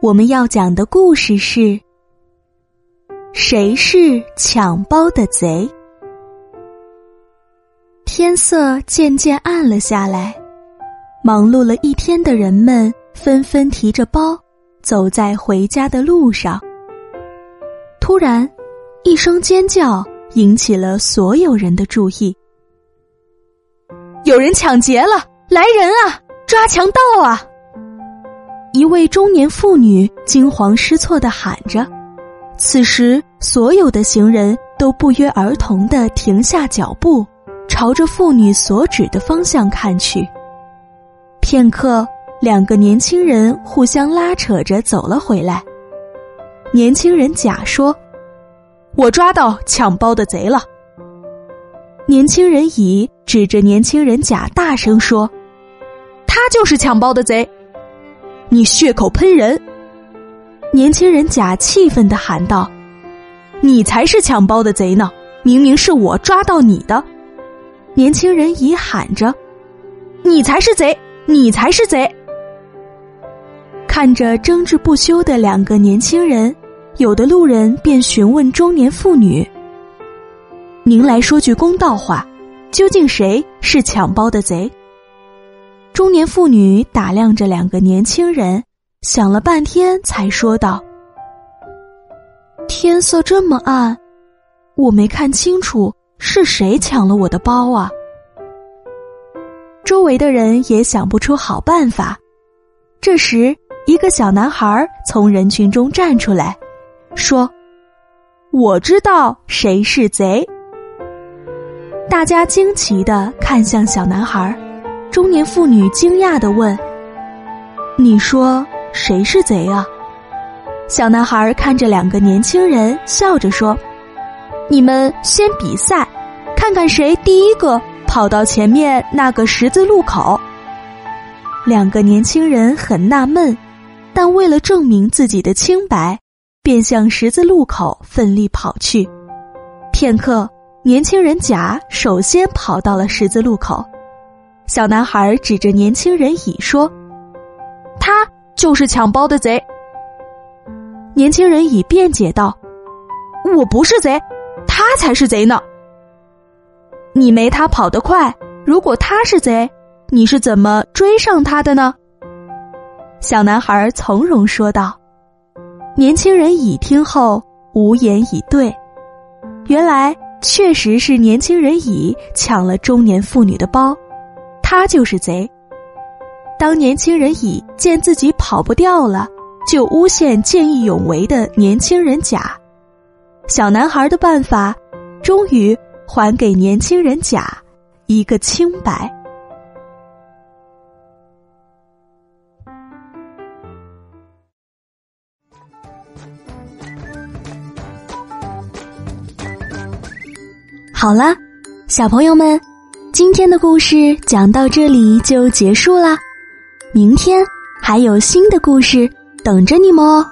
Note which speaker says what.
Speaker 1: 我们要讲的故事是：谁是抢包的贼？天色渐渐暗了下来，忙碌了一天的人们纷纷提着包走在回家的路上。突然，一声尖叫引起了所有人的注意：“有人抢劫了！来人啊，抓强盗啊！”一位中年妇女惊慌失措的喊着，此时所有的行人都不约而同的停下脚步，朝着妇女所指的方向看去。片刻，两个年轻人互相拉扯着走了回来。年轻人甲说：“我抓到抢包的贼了。”年轻人乙指着年轻人甲大声说：“他就是抢包的贼。”你血口喷人！年轻人假气愤的喊道：“你才是抢包的贼呢！明明是我抓到你的。”年轻人乙喊着：“你才是贼！你才是贼！”看着争执不休的两个年轻人，有的路人便询问中年妇女：“您来说句公道话，究竟谁是抢包的贼？”中年妇女打量着两个年轻人，想了半天，才说道：“天色这么暗，我没看清楚是谁抢了我的包啊。”周围的人也想不出好办法。这时，一个小男孩从人群中站出来，说：“我知道谁是贼。”大家惊奇的看向小男孩。中年妇女惊讶的问：“你说谁是贼啊？”小男孩看着两个年轻人，笑着说：“你们先比赛，看看谁第一个跑到前面那个十字路口。”两个年轻人很纳闷，但为了证明自己的清白，便向十字路口奋力跑去。片刻，年轻人甲首先跑到了十字路口。小男孩指着年轻人乙说：“他就是抢包的贼。”年轻人乙辩解道：“我不是贼，他才是贼呢。你没他跑得快，如果他是贼，你是怎么追上他的呢？”小男孩从容说道。年轻人乙听后无言以对。原来确实是年轻人乙抢了中年妇女的包。他就是贼。当年轻人乙见自己跑不掉了，就诬陷见义勇为的年轻人甲。小男孩的办法，终于还给年轻人甲一个清白。好了，小朋友们。今天的故事讲到这里就结束啦，明天还有新的故事等着你们哦。